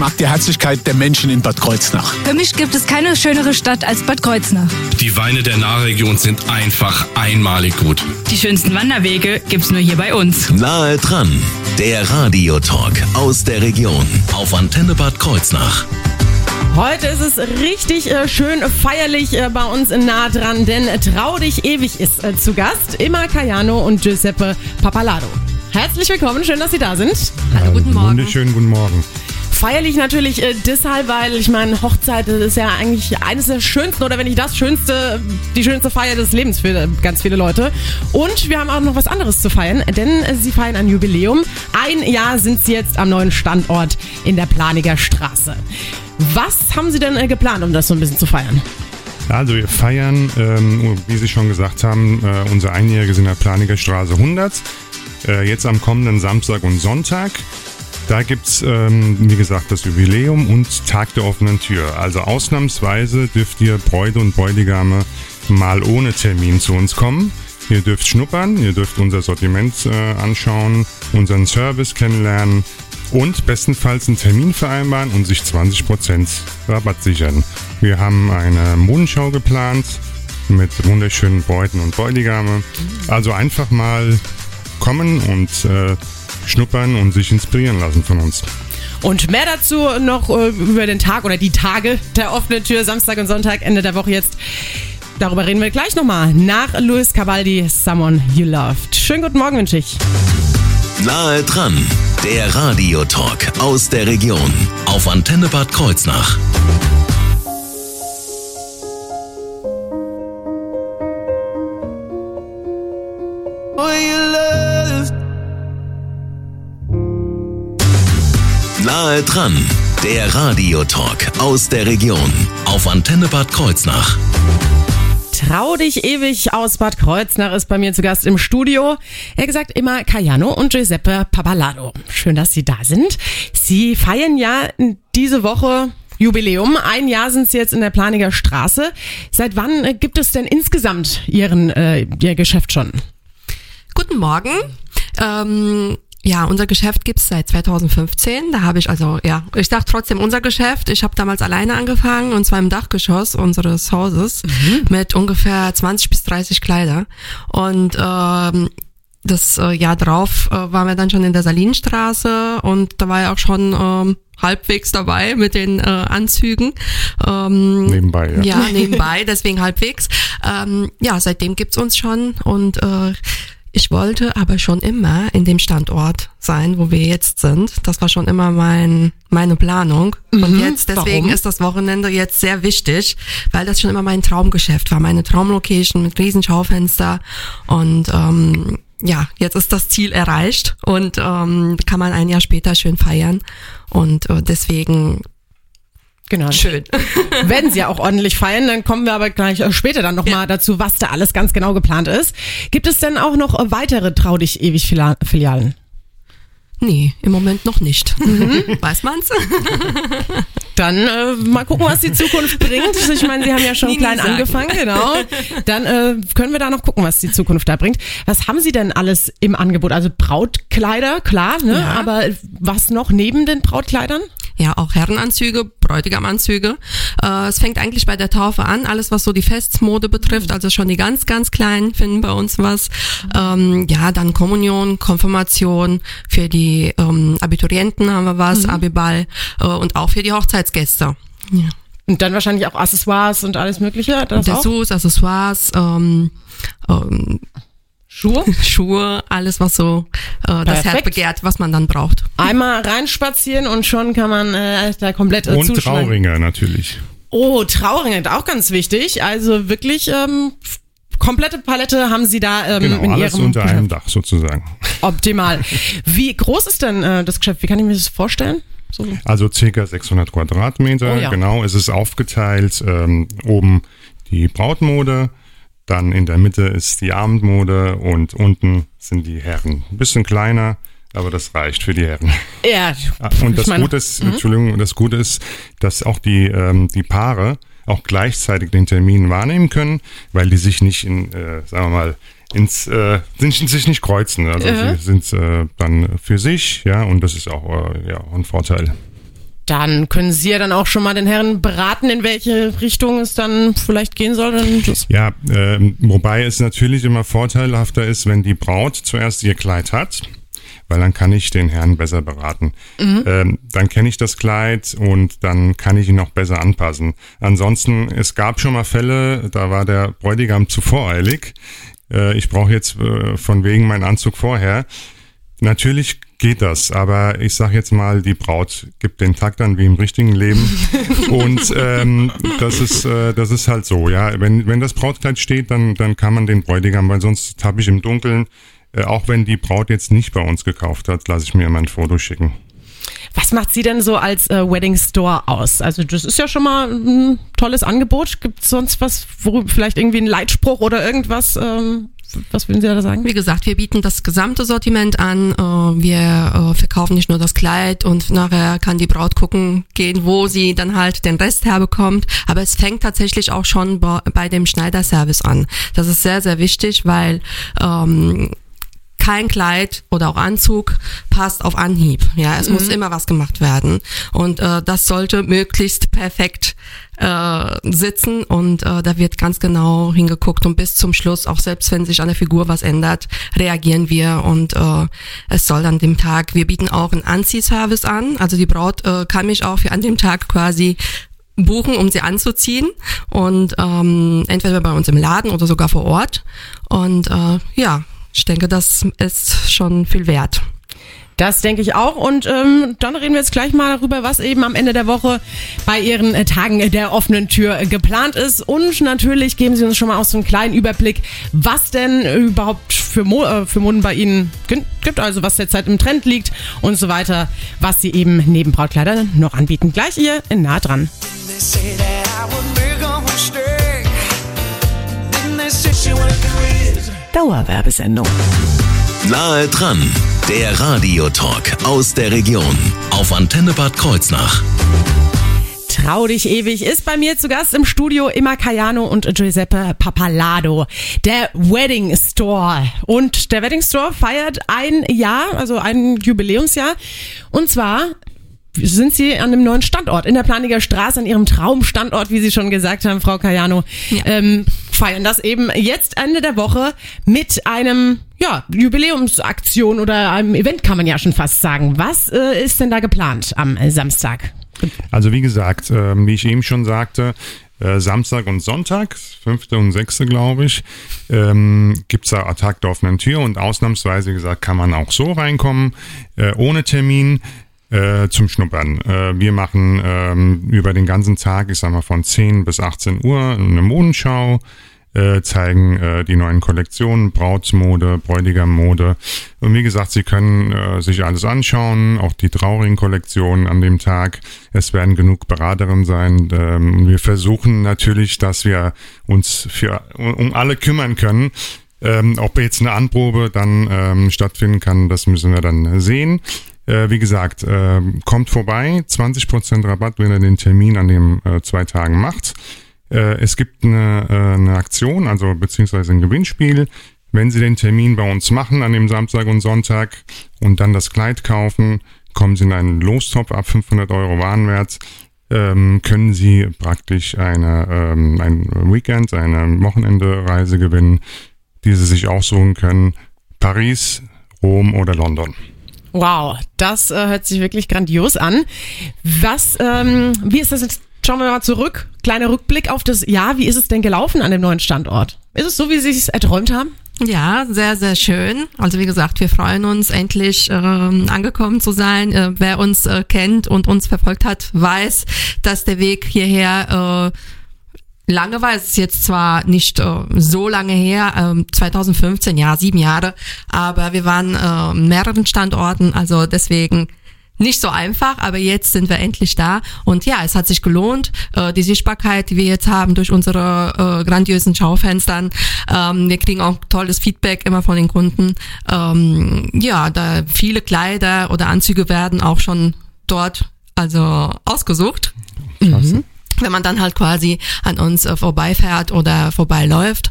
mag die Herzlichkeit der Menschen in Bad Kreuznach. Für mich gibt es keine schönere Stadt als Bad Kreuznach. Die Weine der Nahregion sind einfach einmalig gut. Die schönsten Wanderwege gibt's nur hier bei uns. Nahe dran, der Radiotalk aus der Region auf Antenne Bad Kreuznach. Heute ist es richtig äh, schön feierlich äh, bei uns in nah dran, denn Trau dich ewig ist äh, zu Gast. Immer Cayano und Giuseppe Papalado. Herzlich willkommen, schön, dass Sie da sind. Hallo, guten Morgen. Wunderschönen guten Morgen. Feierlich natürlich äh, deshalb, weil ich meine, Hochzeit ist ja eigentlich eines der schönsten oder wenn nicht das schönste, die schönste Feier des Lebens für ganz viele Leute. Und wir haben auch noch was anderes zu feiern, denn äh, sie feiern ein Jubiläum. Ein Jahr sind sie jetzt am neuen Standort in der Planiger Straße. Was haben Sie denn äh, geplant, um das so ein bisschen zu feiern? Also wir feiern, ähm, wie Sie schon gesagt haben, äh, unser Einjähriges in der Planiger Straße 100. Äh, jetzt am kommenden Samstag und Sonntag. Da gibt's ähm, wie gesagt, das Jubiläum und Tag der offenen Tür. Also ausnahmsweise dürft ihr Bräute und Bräutigame mal ohne Termin zu uns kommen. Ihr dürft schnuppern, ihr dürft unser Sortiment äh, anschauen, unseren Service kennenlernen und bestenfalls einen Termin vereinbaren und sich 20% Rabatt sichern. Wir haben eine Modenschau geplant mit wunderschönen Bräuten und Bräutigame. Also einfach mal kommen und äh, schnuppern und sich inspirieren lassen von uns. Und mehr dazu noch äh, über den Tag oder die Tage der offenen Tür, Samstag und Sonntag, Ende der Woche jetzt. Darüber reden wir gleich nochmal nach Luis Cavaldi, Someone You Loved. Schönen guten Morgen wünsche ich. Nahe dran, der Radiotalk aus der Region auf Antenne Bad Kreuznach. Nahe dran, der Radiotalk aus der Region auf Antenne Bad Kreuznach. Trau dich ewig aus Bad Kreuznach ist bei mir zu Gast im Studio. Er gesagt immer Cayano und Giuseppe Papalado. Schön, dass Sie da sind. Sie feiern ja diese Woche Jubiläum. Ein Jahr sind Sie jetzt in der Planiger Straße. Seit wann äh, gibt es denn insgesamt Ihren äh, Ihr Geschäft schon? Guten Morgen. Ähm, ja, unser Geschäft gibt's seit 2015. Da habe ich also, ja, ich sag trotzdem unser Geschäft. Ich habe damals alleine angefangen und zwar im Dachgeschoss unseres Hauses mit ungefähr 20 bis 30 Kleider. Und ähm, das äh, Jahr drauf äh, waren wir dann schon in der Salinstraße und da war ja auch schon ähm, halbwegs dabei mit den äh, Anzügen. Ähm, Nebenbei, ja. ja, nebenbei, deswegen halbwegs. Ähm, ja, seitdem gibt's uns schon und äh, ich wollte aber schon immer in dem Standort sein, wo wir jetzt sind. Das war schon immer mein, meine Planung. Und jetzt, deswegen Warum? ist das Wochenende jetzt sehr wichtig, weil das schon immer mein Traumgeschäft war, meine Traumlocation mit riesen Schaufenster. Und ähm, ja, jetzt ist das Ziel erreicht und ähm, kann man ein Jahr später schön feiern. Und äh, deswegen Genau. schön. Werden Sie ja auch ordentlich feiern, dann kommen wir aber gleich äh, später dann nochmal dazu, was da alles ganz genau geplant ist. Gibt es denn auch noch weitere Trau dich ewig Filialen? Nee, im Moment noch nicht. Weiß man's? Dann äh, mal gucken, was die Zukunft bringt. Ich meine, Sie haben ja schon nie klein sagen. angefangen, genau. Dann äh, können wir da noch gucken, was die Zukunft da bringt. Was haben Sie denn alles im Angebot? Also Brautkleider, klar, ne? Ja. Aber was noch neben den Brautkleidern? Ja, auch Herrenanzüge, Bräutigamanzüge. Äh, es fängt eigentlich bei der Taufe an, alles was so die Festmode betrifft, also schon die ganz, ganz Kleinen finden bei uns was. Ähm, ja, dann Kommunion, Konfirmation, für die ähm, Abiturienten haben wir was, Abiball äh, und auch für die Hochzeitsgäste. Ja. Und dann wahrscheinlich auch Accessoires und alles Mögliche. Das auch? Dessous, Accessoires, ähm, ähm, Schuhe? Schuhe, alles was so äh, das Herz begehrt, was man dann braucht. Einmal reinspazieren und schon kann man äh, da komplett äh, Und. Trauringe natürlich. Oh, Trauringe, auch ganz wichtig. Also wirklich ähm, komplette Palette haben Sie da ähm, Genau, in alles Ihrem unter einem. Dach sozusagen. Optimal. Wie groß ist denn äh, das Geschäft? Wie kann ich mir das vorstellen? So. Also circa 600 Quadratmeter, Oh ja. genau. Es ist aufgeteilt, ähm, oben die Brautmode, dann in der Mitte ist die Abendmode und unten sind die Herren. Ein bisschen kleiner, aber das reicht für die Herren. Ja. Ah, Und das meine, Gute ist, Entschuldigung, das Gute ist, dass auch die, ähm, die Paare auch gleichzeitig den Termin wahrnehmen können, weil die sich nicht in, äh, sagen wir mal, ins, äh, sind, sich nicht kreuzen. Also sie sind äh, dann für sich, ja, und das ist auch äh, ja, ein Vorteil. Dann können Sie ja dann auch schon mal den Herren beraten, in welche Richtung es dann vielleicht gehen soll. Ja, ähm, wobei es natürlich immer vorteilhafter ist, wenn die Braut zuerst ihr Kleid hat, weil dann kann ich den Herrn besser beraten. Ähm, dann kenne ich das Kleid und dann kann ich ihn auch besser anpassen. Ansonsten, es gab schon mal Fälle, da war der Bräutigam zu voreilig. Äh, ich brauche jetzt äh, von wegen meinen Anzug vorher. Natürlich geht das, aber ich sag jetzt mal, die Braut gibt den Takt an wie im richtigen Leben und ähm, das ist äh, das ist halt so, ja. Wenn wenn das Brautkleid steht, dann dann kann man den Bräutigam, weil sonst habe ich im Dunkeln, äh, auch wenn die Braut jetzt nicht bei uns gekauft hat, lasse ich mir immer ein Foto schicken. Was macht sie denn so als äh, Wedding Store aus? Also das ist ja schon mal ein tolles Angebot. Gibt es sonst was, wo vielleicht irgendwie ein Leitspruch oder irgendwas? Ähm, was würden Sie da sagen? Wie gesagt, wir bieten das gesamte Sortiment an. Äh, Wir äh, verkaufen nicht nur das Kleid und nachher kann die Braut gucken gehen, wo sie dann halt den Rest herbekommt. Aber es fängt tatsächlich auch schon bei dem Schneiderservice an. Das ist sehr, sehr wichtig, weil ähm, kein Kleid oder auch Anzug passt auf Anhieb. Ja, es muss immer was gemacht werden. Und äh, das sollte möglichst perfekt äh, sitzen. Und äh, da wird ganz genau hingeguckt. Und bis zum Schluss, auch selbst wenn sich an der Figur was ändert, reagieren wir. Und äh, es soll an dem Tag, wir bieten auch einen Anziehservice an, also die Braut äh, kann mich auch für an dem Tag quasi buchen, um sie anzuziehen. Und ähm, entweder bei uns im Laden oder sogar vor Ort. Und äh, ja, ich denke, das ist schon viel wert. Das denke ich auch. Und ähm, dann reden wir jetzt gleich mal darüber, was eben am Ende der Woche bei Ihren äh, Tagen der offenen Tür äh, geplant ist. Und natürlich geben Sie uns schon mal auch so einen kleinen Überblick, was denn überhaupt für, Mo äh, für Moden bei Ihnen gi- gibt, also was derzeit im Trend liegt und so weiter, was Sie eben neben Brautkleidern noch anbieten. Gleich hier in nah dran. They Dauerwerbesendung. Nahe dran, der Radiotalk aus der Region auf Antenne Bad Kreuznach. Trau dich ewig ist bei mir zu Gast im Studio Emma Cayano und Giuseppe Papalado. Der Wedding Store. Und der Wedding Store feiert ein Jahr, also ein Jubiläumsjahr. Und zwar sind Sie an einem neuen Standort in der Planiger Straße, an Ihrem Traumstandort, wie Sie schon gesagt haben, Frau Cayano. Ähm, feiern das eben jetzt Ende der Woche mit einem ja, Jubiläumsaktion oder einem Event, kann man ja schon fast sagen. Was äh, ist denn da geplant am äh, Samstag? Also wie gesagt, ähm, wie ich eben schon sagte, äh, Samstag und Sonntag, fünfte und sechste, glaube ich, ähm, gibt's da Tag der offenen Tür und ausnahmsweise gesagt, kann man auch so reinkommen, äh, ohne Termin. Äh, zum Schnuppern. Äh, wir machen ähm, über den ganzen Tag, ich sag mal von 10 bis 18 Uhr, eine Modenschau, äh, zeigen äh, die neuen Kollektionen, Brautmode, Bräutigammode. Und wie gesagt, Sie können äh, sich alles anschauen, auch die traurigen Kollektionen an dem Tag. Es werden genug Beraterinnen sein. Ähm, wir versuchen natürlich, dass wir uns für um, um alle kümmern können. Ähm, ob jetzt eine Anprobe dann ähm, stattfinden kann, das müssen wir dann sehen. Äh, wie gesagt, äh, kommt vorbei, 20% Rabatt, wenn ihr den Termin an den äh, zwei Tagen macht. Äh, es gibt eine, äh, eine Aktion, also beziehungsweise ein Gewinnspiel. Wenn Sie den Termin bei uns machen an dem Samstag und Sonntag und dann das Kleid kaufen, kommen Sie in einen Lostopf ab 500 Euro Warenwert, ähm, können Sie praktisch eine, ähm, ein Weekend, eine Wochenende-Reise gewinnen, die Sie sich aussuchen können. Paris, Rom oder London. Wow, das äh, hört sich wirklich grandios an. Was, ähm, wie ist das jetzt? Schauen wir mal zurück. Kleiner Rückblick auf das Jahr. Wie ist es denn gelaufen an dem neuen Standort? Ist es so, wie Sie es erträumt haben? Ja, sehr, sehr schön. Also wie gesagt, wir freuen uns endlich ähm, angekommen zu sein. Äh, wer uns äh, kennt und uns verfolgt hat, weiß, dass der Weg hierher äh, lange war. Es jetzt zwar nicht äh, so lange her, ähm, 2015, ja, sieben Jahre, aber wir waren äh, mehreren Standorten, also deswegen nicht so einfach, aber jetzt sind wir endlich da und ja, es hat sich gelohnt. Äh, die Sichtbarkeit, die wir jetzt haben durch unsere äh, grandiösen Schaufenstern, ähm, wir kriegen auch tolles Feedback immer von den Kunden. Ähm, ja, da viele Kleider oder Anzüge werden auch schon dort also ausgesucht. Klasse. Wenn man dann halt quasi an uns äh, vorbeifährt oder vorbeiläuft.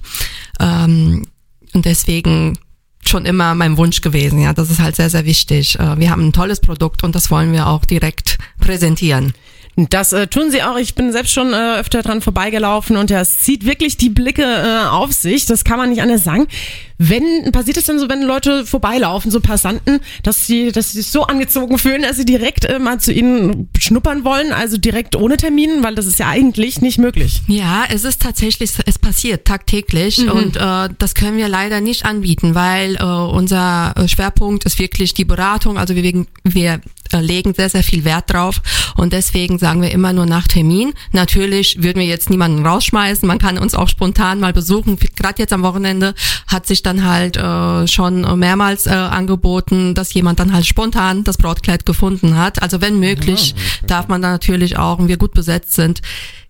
Ähm, und deswegen schon immer mein Wunsch gewesen. Ja, das ist halt sehr, sehr wichtig. Äh, wir haben ein tolles Produkt und das wollen wir auch direkt präsentieren. Das äh, tun sie auch. Ich bin selbst schon äh, öfter dran vorbeigelaufen und ja, es zieht wirklich die Blicke äh, auf sich. Das kann man nicht anders sagen. Wenn passiert es denn so, wenn Leute vorbeilaufen, so Passanten, dass sie, dass sie sich so angezogen fühlen, dass sie direkt äh, mal zu ihnen schnuppern wollen, also direkt ohne Termin, weil das ist ja eigentlich nicht möglich. Ja, es ist tatsächlich, es passiert tagtäglich Mhm. und äh, das können wir leider nicht anbieten, weil äh, unser äh, Schwerpunkt ist wirklich die Beratung. Also wir, wegen- wir äh, legen sehr, sehr viel Wert drauf und deswegen sagen wir immer nur nach Termin. Natürlich würden wir jetzt niemanden rausschmeißen, man kann uns auch spontan mal besuchen. Gerade jetzt am Wochenende hat sich dann halt äh, schon mehrmals äh, angeboten, dass jemand dann halt spontan das Brautkleid gefunden hat. Also wenn möglich, darf man da natürlich auch, und wir gut besetzt sind,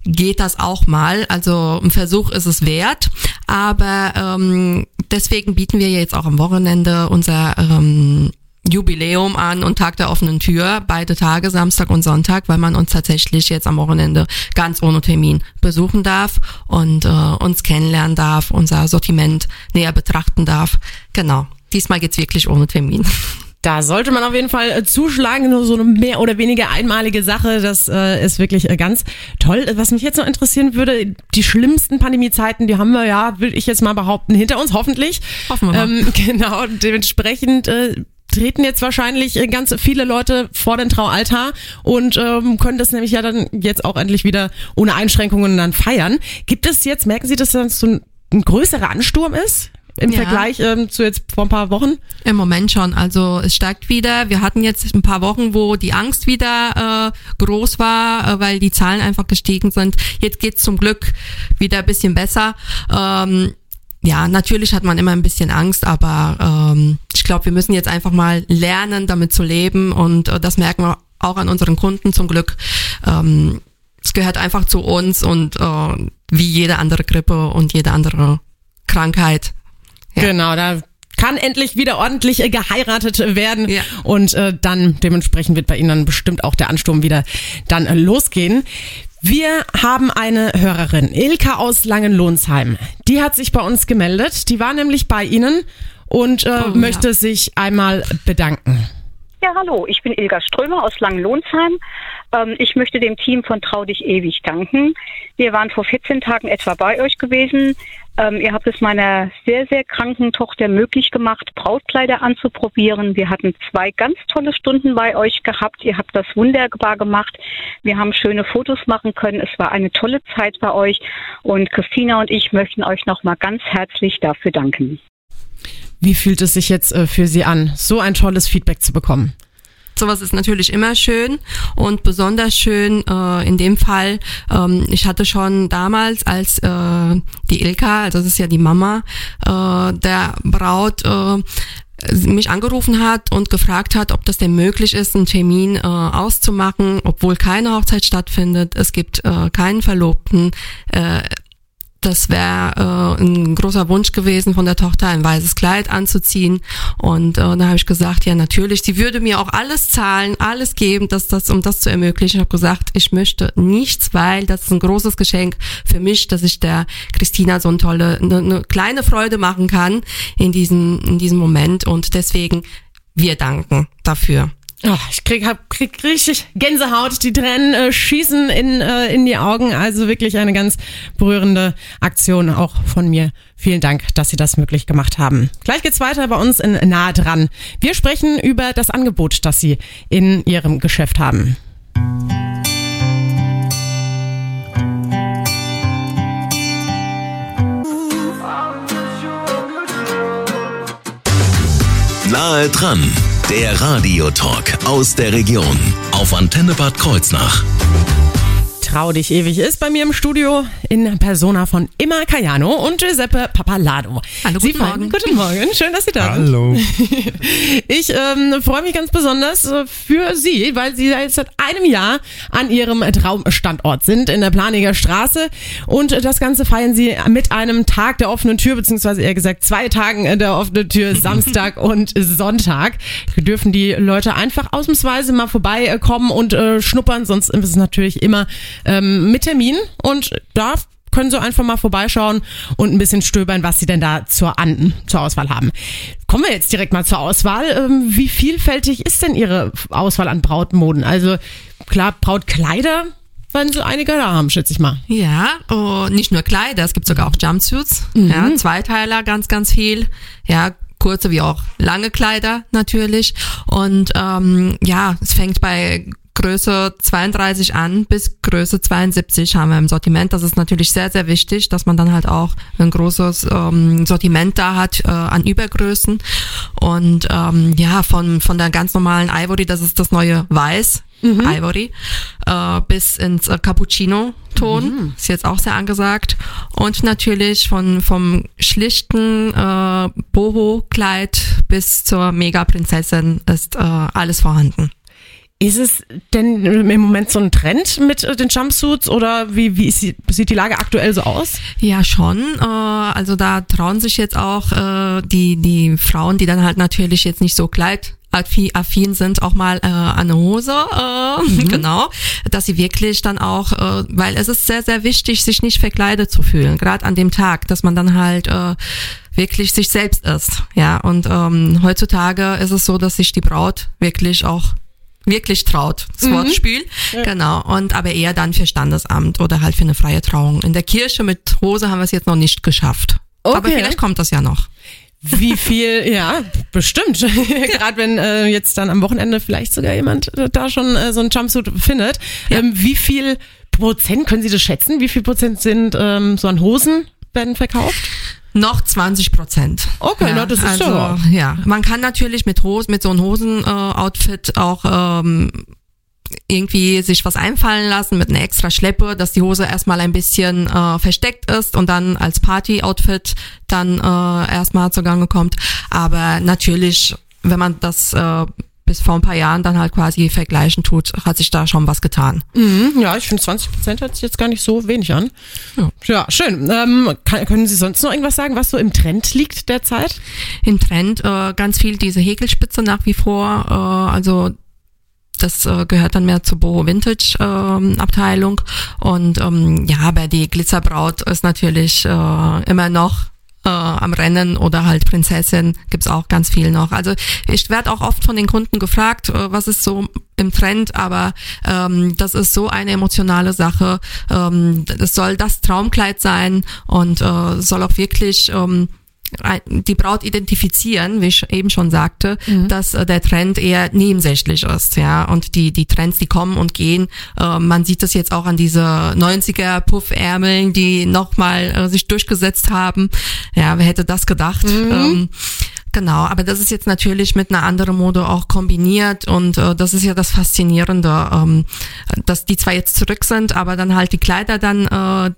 geht das auch mal. Also ein Versuch ist es wert. Aber ähm, deswegen bieten wir jetzt auch am Wochenende unser ähm, Jubiläum an und Tag der offenen Tür, beide Tage, Samstag und Sonntag, weil man uns tatsächlich jetzt am Wochenende ganz ohne Termin besuchen darf und äh, uns kennenlernen darf, unser Sortiment näher betrachten darf. Genau. Diesmal geht's wirklich ohne Termin. Da sollte man auf jeden Fall äh, zuschlagen, nur so eine mehr oder weniger einmalige Sache. Das äh, ist wirklich äh, ganz toll. Was mich jetzt noch interessieren würde, die schlimmsten Pandemiezeiten, die haben wir ja, will ich jetzt mal behaupten, hinter uns hoffentlich. Hoffen wir mal. Ähm, genau, dementsprechend äh, treten jetzt wahrscheinlich äh, ganz viele Leute vor den Traualtar und ähm, können das nämlich ja dann jetzt auch endlich wieder ohne Einschränkungen dann feiern. Gibt es jetzt, merken Sie, dass das so ein, ein größerer Ansturm ist? Im Ja. Vergleich ähm, zu jetzt vor ein paar Wochen? Im Moment schon. Also es steigt wieder. Wir hatten jetzt ein paar Wochen, wo die Angst wieder äh, groß war, äh, weil die Zahlen einfach gestiegen sind. Jetzt geht's zum Glück wieder ein bisschen besser. Ähm, ja, natürlich hat man immer ein bisschen Angst, aber ähm, ich glaube, wir müssen jetzt einfach mal lernen, damit zu leben und äh, das merken wir auch an unseren Kunden zum Glück. Ähm, es gehört einfach zu uns und äh, wie jede andere Grippe und jede andere Krankheit. Ja. Genau, da kann endlich wieder ordentlich äh, geheiratet werden Ja. und äh, dann dementsprechend wird bei Ihnen dann bestimmt auch der Ansturm wieder dann äh, losgehen. Wir haben eine Hörerin, Ilka aus Langenlohnsheim. Die hat sich bei uns gemeldet. Die war nämlich bei Ihnen und äh, Oh, möchte sich einmal bedanken. Ja, hallo, ich bin Ilga Strömer aus Langenlohnsheim. Ähm, ich möchte dem Team von Trau dich ewig danken. Wir waren vor 14 Tagen etwa bei euch gewesen. Ähm, ihr habt es meiner sehr, sehr kranken Tochter möglich gemacht, Brautkleider anzuprobieren. Wir hatten zwei ganz tolle Stunden bei euch gehabt. Ihr habt das wunderbar gemacht. Wir haben schöne Fotos machen können. Es war eine tolle Zeit bei euch. Und Christina und ich möchten euch nochmal ganz herzlich dafür danken. Wie fühlt es sich jetzt äh, für Sie an, so ein tolles Feedback zu bekommen? Sowas ist natürlich immer schön und besonders schön äh, in dem Fall. Ähm, ich hatte schon damals, als äh, die Ilka, also das ist ja die Mama äh, der Braut, äh, mich angerufen hat und gefragt hat, ob das denn möglich ist, einen Termin äh, auszumachen, obwohl keine Hochzeit stattfindet. Es gibt äh, keinen Verlobten. Äh, das wäre äh, ein großer Wunsch gewesen von der Tochter, ein weißes Kleid anzuziehen. Und äh, da habe ich gesagt, ja natürlich, sie würde mir auch alles zahlen, alles geben, dass das, um das zu ermöglichen. Ich habe gesagt, ich möchte nichts, weil das ist ein großes Geschenk für mich, dass ich der Christina so eine tolle, eine, eine kleine Freude machen kann in diesem, in diesem Moment. Und deswegen, wir danken dafür. Oh, ich krieg, hab, krieg richtig Gänsehaut, die Tränen äh, schießen in, äh, in die Augen. Also wirklich eine ganz berührende Aktion auch von mir. Vielen Dank, dass Sie das möglich gemacht haben. Gleich geht's weiter bei uns in Nahe dran. Wir sprechen über das Angebot, das Sie in Ihrem Geschäft haben. Nahe dran, der Radiotalk aus der Region auf Antenne Bad Kreuznach. Trau dich ewig ist bei mir im Studio in Persona von Imma Cayano und Giuseppe Papalado. Hallo, Sie guten fein- Morgen. Guten Morgen, schön, dass Sie da sind. Hallo. Ich ähm, freue mich ganz besonders äh, für Sie, weil Sie jetzt seit einem Jahr an Ihrem Traumstandort sind, in der Planiger Straße. Und das Ganze feiern Sie mit einem Tag der offenen Tür, beziehungsweise eher gesagt zwei Tagen der offenen Tür, Samstag und Sonntag. Dürfen die Leute einfach ausnahmsweise mal vorbeikommen und äh, schnuppern, sonst ist es natürlich immer ähm, mit Termin. Und da können Sie einfach mal vorbeischauen und ein bisschen stöbern, was Sie denn da zur, an, zur Auswahl haben. Kommen wir jetzt direkt mal zur Auswahl. Ähm, wie vielfältig ist denn Ihre Auswahl an Brautmoden? Also klar, Brautkleider werden Sie einige da haben, schätze ich mal. Ja, oh, nicht nur Kleider, es gibt sogar auch Jumpsuits, Mhm. ja, Zweiteiler ganz, ganz viel, ja, kurze wie auch lange Kleider natürlich und ähm, ja, es fängt bei Größe 32 an bis Größe 72 haben wir im Sortiment. Das ist natürlich sehr, sehr wichtig, dass man dann halt auch ein großes ähm, Sortiment da hat äh, an Übergrößen. Und ähm, ja, von, von der ganz normalen Ivory, das ist das neue Weiß, Ivory, äh, bis ins äh, Cappuccino-Ton, ist jetzt auch sehr angesagt. Und natürlich von vom schlichten äh, Boho-Kleid bis zur Mega-Prinzessin ist äh, alles vorhanden. Ist es denn im Moment so ein Trend mit äh, den Jumpsuits oder wie, wie die, sieht die Lage aktuell so aus? Ja, schon. Äh, also da trauen sich jetzt auch äh, die, die Frauen, die dann halt natürlich jetzt nicht so kleid affin sind auch mal äh, eine Hose, äh, genau, dass sie wirklich dann auch, äh, weil es ist sehr, sehr wichtig, sich nicht verkleidet zu fühlen, gerade an dem Tag, dass man dann halt äh, wirklich sich selbst ist, ja, und ähm, heutzutage ist es so, dass sich die Braut wirklich auch wirklich traut, das Mhm. Wortspiel, genau, und aber eher dann für Standesamt oder halt für eine freie Trauung. In der Kirche mit Hose haben wir es jetzt noch nicht geschafft. Aber Okay. vielleicht kommt das ja noch. Wie viel, ja, bestimmt. Gerade wenn äh, jetzt dann am Wochenende vielleicht sogar jemand äh, da schon äh, so ein Jumpsuit findet. Ähm, wie viel Prozent, können Sie das schätzen? Wie viel Prozent sind ähm, so an Hosen werden verkauft? Noch 20 Prozent. Okay, na, das ist also, ja- ja. Man kann natürlich mit Hosen, mit so einem Hosen-Outfit auch ähm, irgendwie sich was einfallen lassen mit einer extra Schleppe, dass die Hose erstmal ein bisschen äh, versteckt ist und dann als Party-Outfit dann äh, erstmal zugange kommt. Aber natürlich, wenn man das äh, bis vor ein paar Jahren dann halt quasi vergleichen tut, hat sich da schon was getan. Mhm, ja, ich finde 20 Prozent hört sich jetzt gar nicht so wenig an. Ja. Ja, schön. Ähm, kann, können Sie sonst noch irgendwas sagen, was so im Trend liegt derzeit? im Trend äh, ganz viel diese Häkelspitze nach wie vor. Äh, also das äh, gehört dann mehr zur Boho Vintage ähm, Abteilung. Und ähm, ja, aber die Glitzerbraut ist natürlich äh, immer noch äh, am Rennen oder halt Prinzessin gibt's auch ganz viel noch. Also ich werde auch oft von den Kunden gefragt, äh, was ist so im Trend, aber ähm, das ist so eine emotionale Sache. Ähm, es soll das Traumkleid sein und äh, soll auch wirklich ähm, die Braut identifizieren, wie ich eben schon sagte, dass äh, der Trend eher nebensächlich ist, ja. Und die, die Trends, die kommen und gehen. Äh, man sieht das jetzt auch an diese 90er Puffärmeln, die nochmal äh, sich durchgesetzt haben. Ja, wer hätte das gedacht? Ähm, Genau, aber das ist jetzt natürlich mit einer anderen Mode auch kombiniert und äh, das ist ja das Faszinierende, ähm, dass die zwar jetzt zurück sind, aber dann halt die Kleider dann äh,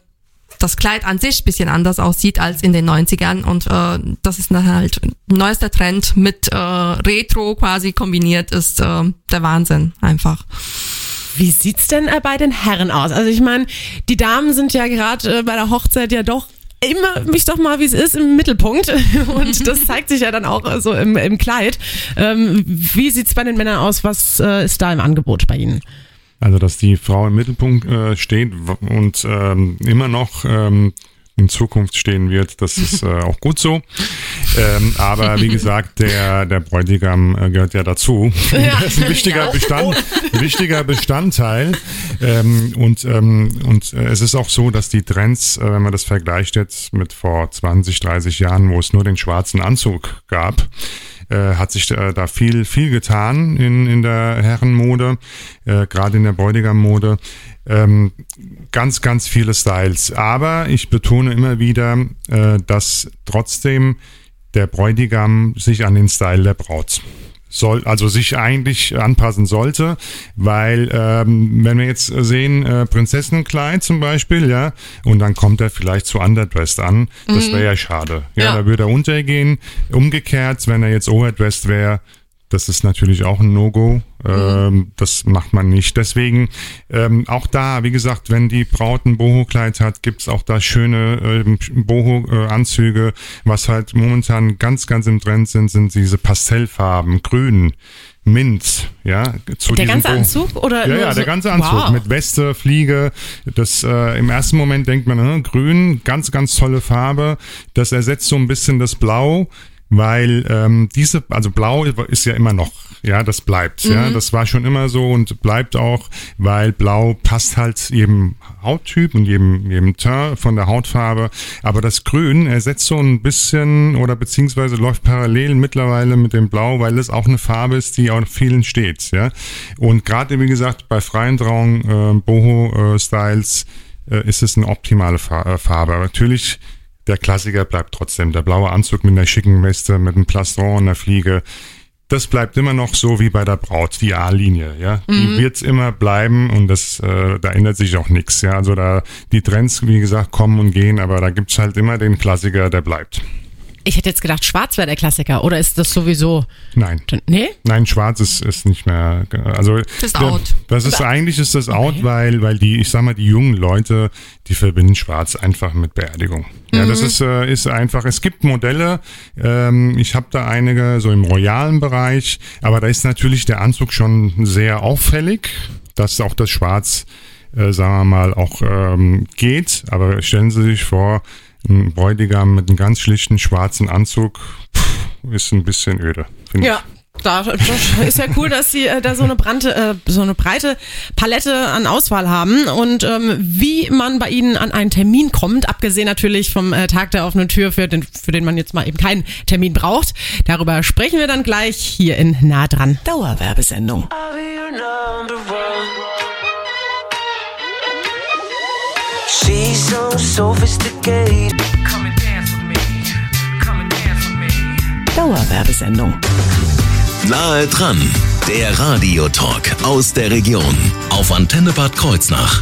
das Kleid an sich bisschen anders aussieht als in den 90ern und äh, das ist dann halt neuester Trend mit äh, Retro quasi kombiniert ist äh, der Wahnsinn einfach. Wie sieht's denn äh, bei den Herren aus? Also ich meine, die Damen sind ja gerade äh, bei der Hochzeit ja doch immer, mich doch mal, wie es ist, im Mittelpunkt. Und das zeigt sich ja dann auch äh, so im, im Kleid. Ähm, wie sieht's bei den Männern aus? Was äh, ist da im Angebot bei Ihnen? Also, dass die Frau im Mittelpunkt äh, steht und ähm, immer noch ähm, in Zukunft stehen wird, das ist äh, auch gut so. Ähm, aber wie gesagt, der, der Bräutigam äh, gehört ja dazu. Das ist ein wichtiger, Bestand, wichtiger Bestandteil. Ähm, und ähm, und äh, es ist auch so, dass die Trends, äh, wenn man das vergleicht jetzt mit vor 20, 30 Jahren, wo es nur den schwarzen Anzug gab, äh, hat sich äh, da viel, viel getan in, in der Herrenmode, äh, gerade in der Bräutigammode. Ähm, ganz, ganz viele Styles. Aber ich betone immer wieder, äh, dass trotzdem der Bräutigam sich an den Style der Braut soll, also sich eigentlich anpassen sollte, weil ähm, wenn wir jetzt sehen, äh, Prinzessinnenkleid zum Beispiel, ja, und dann kommt er vielleicht zu Underdressed an, das wäre ja schade. Ja, Ja. da würde er untergehen. Umgekehrt, wenn er jetzt Overdressed wäre, das ist natürlich auch ein No-Go. Ähm, das macht man nicht. Deswegen ähm, auch da, wie gesagt, wenn die Braut ein Boho-Kleid hat, gibt's auch da schöne ähm, Boho-Anzüge. Was halt momentan ganz, ganz im Trend sind, sind diese Pastellfarben, Grün. Mint, ja. Zu Der ganze. Anzug oder Ja, ja, der ganze Anzug Wow. mit Weste, Fliege. Das äh, im ersten Moment denkt man, hm, grün, ganz, ganz tolle Farbe. Das ersetzt so ein bisschen das Blau, weil ähm, diese, also Blau ist ja immer noch, ja, das bleibt, ja, Mhm. das war schon immer so und bleibt auch, weil Blau passt halt jedem Hauttyp und jedem, jedem Teint von der Hautfarbe. Aber das Grün ersetzt so ein bisschen oder beziehungsweise läuft parallel mittlerweile mit dem Blau, weil es auch eine Farbe ist, die auch vielen steht, ja. Und gerade wie gesagt bei freien Trauungen, äh, Boho-Styles äh, ist es eine optimale äh, Farbe. Aber natürlich der Klassiker bleibt trotzdem. Der blaue Anzug mit einer schicken Weste, mit einem Plastron und einer Fliege. Das bleibt immer noch so wie bei der Braut, die A-Linie, ja. Mhm. Die wird's immer bleiben und das, äh, da ändert sich auch nichts, ja. Also da, die Trends, wie gesagt, kommen und gehen, aber da gibt's halt immer den Klassiker, der bleibt. Ich hätte jetzt gedacht, schwarz wäre der Klassiker. Oder ist das sowieso. Nein. Nee? Nein, schwarz ist, ist nicht mehr, also. Das ist der- out. Das ist, eigentlich ist das out, weil, weil die, ich sag mal, die jungen Leute, die verbinden schwarz einfach mit Beerdigung. Ja, das ist, äh, ist einfach, es gibt Modelle, ähm, ich habe da einige so im royalen Bereich, aber da ist natürlich der Anzug schon sehr auffällig, dass auch das Schwarz, äh, sagen wir mal, auch ähm, geht, aber stellen Sie sich vor, ein Bräutigam mit einem ganz schlichten schwarzen Anzug pff, ist ein bisschen öde. finde ich. Ja. Da, das ist ja cool, dass sie äh, da so eine, brannte, äh, so eine breite Palette an Auswahl haben. Und ähm, wie man bei ihnen an einen Termin kommt, abgesehen natürlich vom äh, Tag der offenen Tür, für den, für den man jetzt mal eben keinen Termin braucht, darüber sprechen wir dann gleich hier in Nah dran. Dauerwerbesendung. She's so sophisticated. Come and dance with me. Come and dance with me. Dauerwerbesendung. Nahe dran, der Radiotalk aus der Region auf Antenne Bad Kreuznach.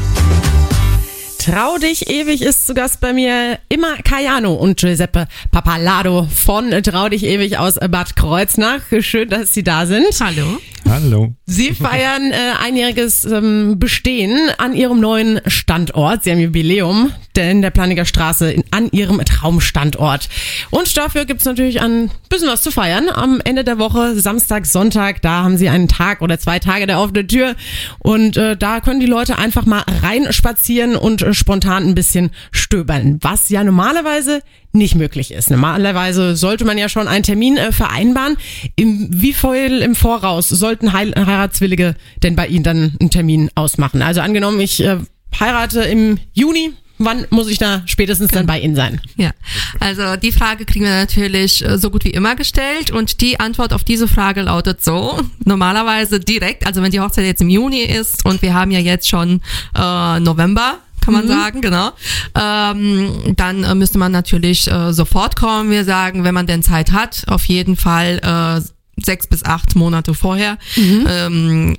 Trau dich ewig ist zu Gast bei mir immer Cayano und Giuseppe Papalado von Trau dich ewig aus Bad Kreuznach. Schön, dass Sie da sind. Hallo. Hallo. Sie feiern äh, einjähriges ähm, Bestehen an Ihrem neuen Standort. Sie haben Jubiläum in der Planiger Straße in, an Ihrem Traumstandort. Und dafür gibt's natürlich ein bisschen was zu feiern. Am Ende der Woche, Samstag, Sonntag, da haben Sie einen Tag oder zwei Tage der offenen Tür. Und äh, da können die Leute einfach mal reinspazieren und äh, spontan ein bisschen stöbern. Was ja normalerweise nicht möglich ist. Normalerweise sollte man ja schon einen Termin äh, vereinbaren. Im, wie viel im Voraus sollten Heil Heiratswillige denn bei Ihnen dann einen Termin ausmachen? Also angenommen, ich äh, heirate im Juni. Wann muss ich da spätestens dann bei Ihnen sein? Ja, also die Frage kriegen wir natürlich äh, so gut wie immer gestellt und die Antwort auf diese Frage lautet so, normalerweise direkt, also wenn die Hochzeit jetzt im Juni ist und wir haben ja jetzt schon äh, November, kann man sagen, genau. Ähm, dann äh, müsste man natürlich äh, sofort kommen. Wir sagen, wenn man denn Zeit hat, auf jeden Fall äh, sechs bis acht Monate vorher. Ähm,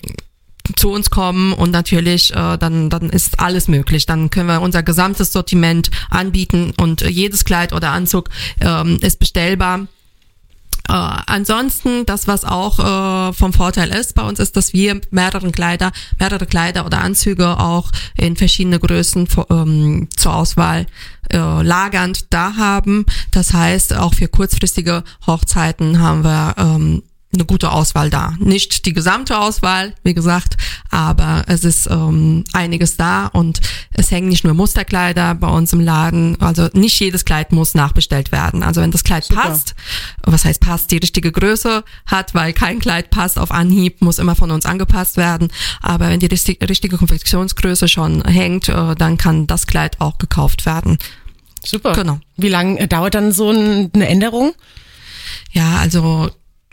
zu uns kommen und natürlich äh, dann dann ist alles möglich. Dann können wir unser gesamtes Sortiment anbieten und jedes Kleid oder Anzug ähm, ist bestellbar. Äh, ansonsten, das was auch äh, vom Vorteil ist bei uns, ist, dass wir mehrere Kleider, mehrere Kleider oder Anzüge auch in verschiedene Größen ähm, zur Auswahl äh, lagernd da haben. Das heißt, auch für kurzfristige Hochzeiten haben wir ähm, eine gute Auswahl da. Nicht die gesamte Auswahl, wie gesagt, aber es ist ähm, einiges da und es hängen nicht nur Musterkleider bei uns im Laden. Also nicht jedes Kleid muss nachbestellt werden. Also wenn das Kleid passt, was heißt passt, die richtige Größe hat, weil kein Kleid passt auf Anhieb, muss immer von uns angepasst werden. Aber wenn die richtig, richtige Konfektionsgröße schon hängt, äh, dann kann das Kleid auch gekauft werden. Super. Genau. Wie lange dauert dann so ein, eine Änderung? Ja, also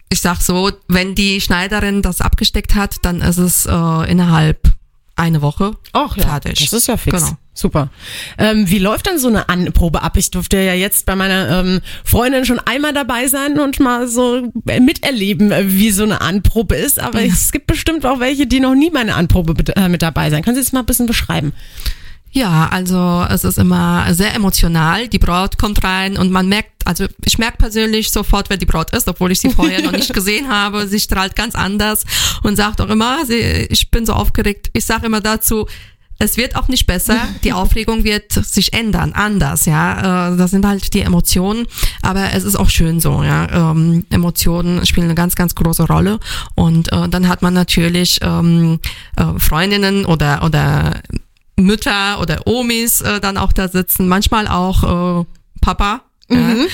ich sag so, wenn die Schneiderin das abgesteckt hat, dann ist es äh, innerhalb eine Woche Ach ja, fertig. das ist ja fix. Genau. Super. Ähm, wie läuft dann so eine Anprobe ab? Ich durfte ja jetzt bei meiner ähm, Freundin schon einmal dabei sein und mal so miterleben, äh, wie so eine Anprobe ist. Aber es gibt bestimmt auch welche, die noch nie bei einer Anprobe mit, äh, mit dabei sein. Können Sie das mal ein bisschen beschreiben? Ja, also es ist immer sehr emotional. Die Braut kommt rein und man merkt, also ich merke persönlich sofort, wer die Braut ist, obwohl ich sie vorher noch nicht gesehen habe. Sie strahlt ganz anders und sagt auch immer, sie, ich bin so aufgeregt. Ich sage immer dazu, es wird auch nicht besser. Die Aufregung wird sich ändern, anders, ja. Äh, das sind halt die Emotionen, aber es ist auch schön so, ja. Ähm, Emotionen spielen eine ganz, ganz große Rolle. Und äh, dann hat man natürlich ähm, äh, Freundinnen oder oder Mütter oder Omis äh, dann auch da sitzen, manchmal auch äh, Papa, Mhm.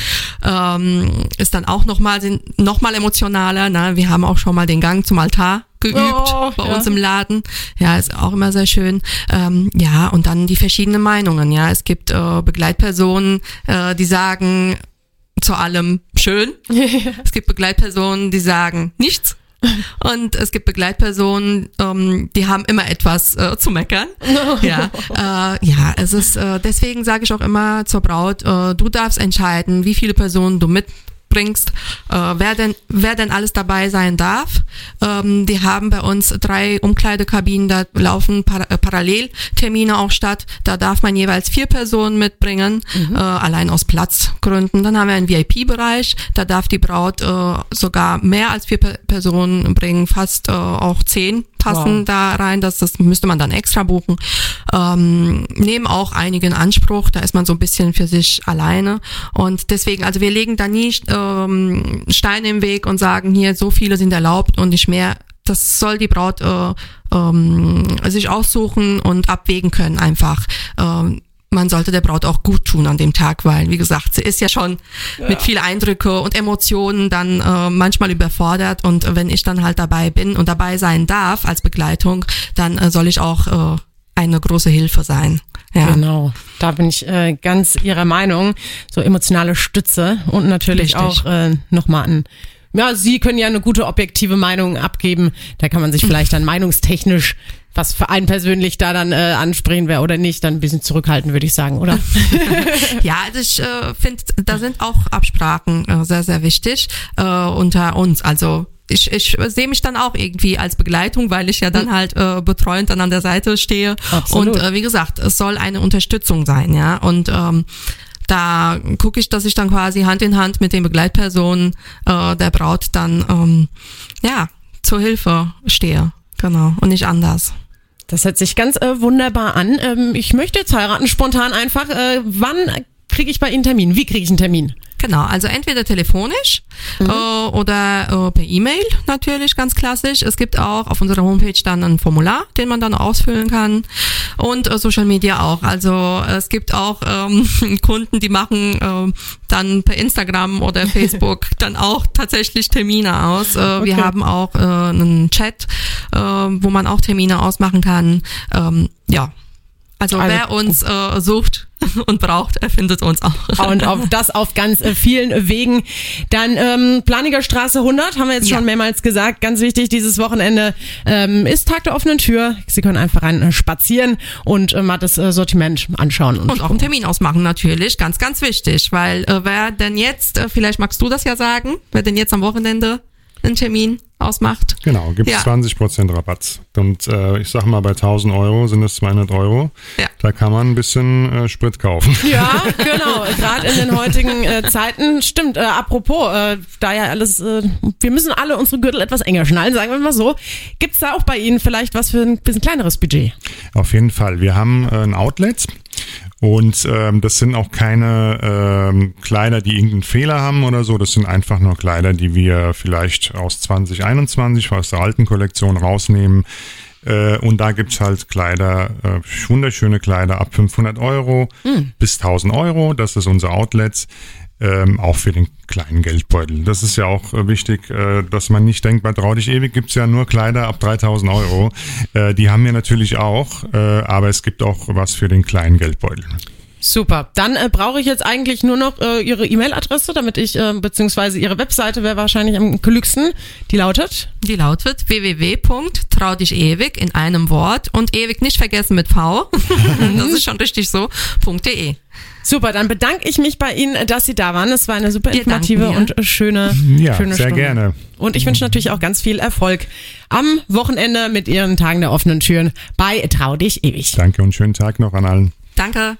Ja, ähm, ist dann auch nochmal noch mal emotionaler. Ne? Wir haben auch schon mal den Gang zum Altar geübt oh, bei ja. uns im Laden. Ja, ist auch immer sehr schön. Ähm, ja, und dann die verschiedenen Meinungen. Ja, es gibt äh, Begleitpersonen, äh, die sagen zu allem schön. es gibt Begleitpersonen, die sagen nichts. Und es gibt Begleitpersonen, ähm, die haben immer etwas äh, zu meckern. Ja, äh, ja, es ist äh, deswegen sage ich auch immer zur Braut, äh, du darfst entscheiden, wie viele Personen du mit bringst, äh, wer denn wer denn alles dabei sein darf. Ähm, die haben bei uns drei Umkleidekabinen, da laufen par äh, Paralleltermine auch statt. Da darf man jeweils vier Personen mitbringen, mhm. äh, allein aus Platzgründen. Dann haben wir einen VIP-Bereich, da darf die Braut äh, sogar mehr als vier Pe Personen bringen, fast äh, auch zehn passen wow. da rein, das, das müsste man dann extra buchen. Ähm, nehmen auch einige in Anspruch, da ist man so ein bisschen für sich alleine. Und deswegen, also wir legen da nie ähm, Steine im Weg und sagen, hier, so viele sind erlaubt und nicht mehr. Das soll die Braut äh, ähm, sich aussuchen und abwägen können einfach. Ähm, man sollte der Braut auch gut tun an dem Tag, weil, wie gesagt, sie ist ja schon ja. mit viel Eindrücke und Emotionen dann äh, manchmal überfordert. Und wenn ich dann halt dabei bin und dabei sein darf als Begleitung, dann äh, soll ich auch äh, eine große Hilfe sein. Ja. Genau, da bin ich äh, ganz Ihrer Meinung. So emotionale Stütze und natürlich Richtig. auch äh, nochmal ein ja, Sie können ja eine gute objektive Meinung abgeben. Da kann man sich vielleicht dann meinungstechnisch was für einen persönlich da dann äh, ansprechen wäre oder nicht, dann ein bisschen zurückhalten, würde ich sagen, oder? ja, also ich äh, finde, da sind auch Absprachen äh, sehr, sehr wichtig äh, unter uns. Also ich, ich sehe mich dann auch irgendwie als Begleitung, weil ich ja dann hm. halt äh, betreuend dann an der Seite stehe. Absolut. Und äh, wie gesagt, es soll eine Unterstützung sein, ja. Und ähm, da gucke ich, dass ich dann quasi Hand in Hand mit den Begleitpersonen äh, der Braut dann ähm, ja zur Hilfe stehe. Genau. Und nicht anders. Das hört sich ganz äh, wunderbar an. Ähm, ich möchte jetzt heiraten, spontan einfach. Äh, wann kriege ich bei Ihnen Termin? Wie kriege ich einen Termin? Genau, also entweder telefonisch mhm. äh, oder äh, per E-Mail natürlich, ganz klassisch. Es gibt auch auf unserer Homepage dann ein Formular, den man dann ausfüllen kann und äh, Social Media auch. Also es gibt auch ähm, Kunden, die machen äh, dann per Instagram oder Facebook dann auch tatsächlich Termine aus. Äh, okay. Wir haben auch äh, einen Chat, äh, wo man auch Termine ausmachen kann. Ähm, ja, also, also wer uns äh, sucht und braucht, er findet uns auch. Und auf das auf ganz äh, vielen Wegen. Dann ähm, Planiger Straße 100, haben wir jetzt ja. schon mehrmals gesagt. Ganz wichtig, dieses Wochenende ähm, ist Tag der offenen Tür. Sie können einfach rein äh, spazieren und äh, mal das äh, Sortiment anschauen. Und, und auch einen Termin ausmachen natürlich, ganz, ganz wichtig. Weil äh, wer denn jetzt, äh, vielleicht magst du das ja sagen, wer denn jetzt am Wochenende einen Termin ausmacht. Genau, gibt es ja. 20% Rabatt. Und äh, ich sag mal, bei 1000 Euro sind es 200 Euro. Ja. Da kann man ein bisschen äh, Sprit kaufen. Ja, genau. Gerade in den heutigen äh, Zeiten. Stimmt, äh, apropos, äh, da ja alles, äh, wir müssen alle unsere Gürtel etwas enger schnallen, sagen wir mal so. Gibt es da auch bei Ihnen vielleicht was für ein bisschen kleineres Budget? Auf jeden Fall. Wir haben ein Outlet und ähm, das sind auch keine ähm, Kleider, die irgendeinen Fehler haben oder so. Das sind einfach nur Kleider, die wir vielleicht aus 2021, aus der alten Kollektion rausnehmen. Äh, und da gibt's halt Kleider, äh, wunderschöne Kleider ab 500 Euro mhm. bis 1000 Euro. Das ist unser Outlet ähm, auch für den kleinen Geldbeutel. Das ist ja auch äh, wichtig, äh, dass man nicht denkt, bei Trau dich ewig gibt's ja nur Kleider ab 3000 Euro. Äh, die haben wir natürlich auch, äh, aber es gibt auch was für den kleinen Geldbeutel. Super. Dann äh, brauche ich jetzt eigentlich nur noch äh, Ihre E-Mail-Adresse, damit ich, äh, beziehungsweise Ihre Webseite wäre wahrscheinlich am klügsten. Die lautet? Die lautet www.traudichewig in einem Wort und ewig nicht vergessen mit V. das ist schon richtig so. Super, dann bedanke ich mich bei Ihnen, dass Sie da waren. Es war eine super informative und schöne, ja, schöne sehr Stunde. gerne. Und ich wünsche natürlich auch ganz viel Erfolg am Wochenende mit Ihren Tagen der offenen Türen bei Trau dich ewig. Danke und schönen Tag noch an allen. Danke.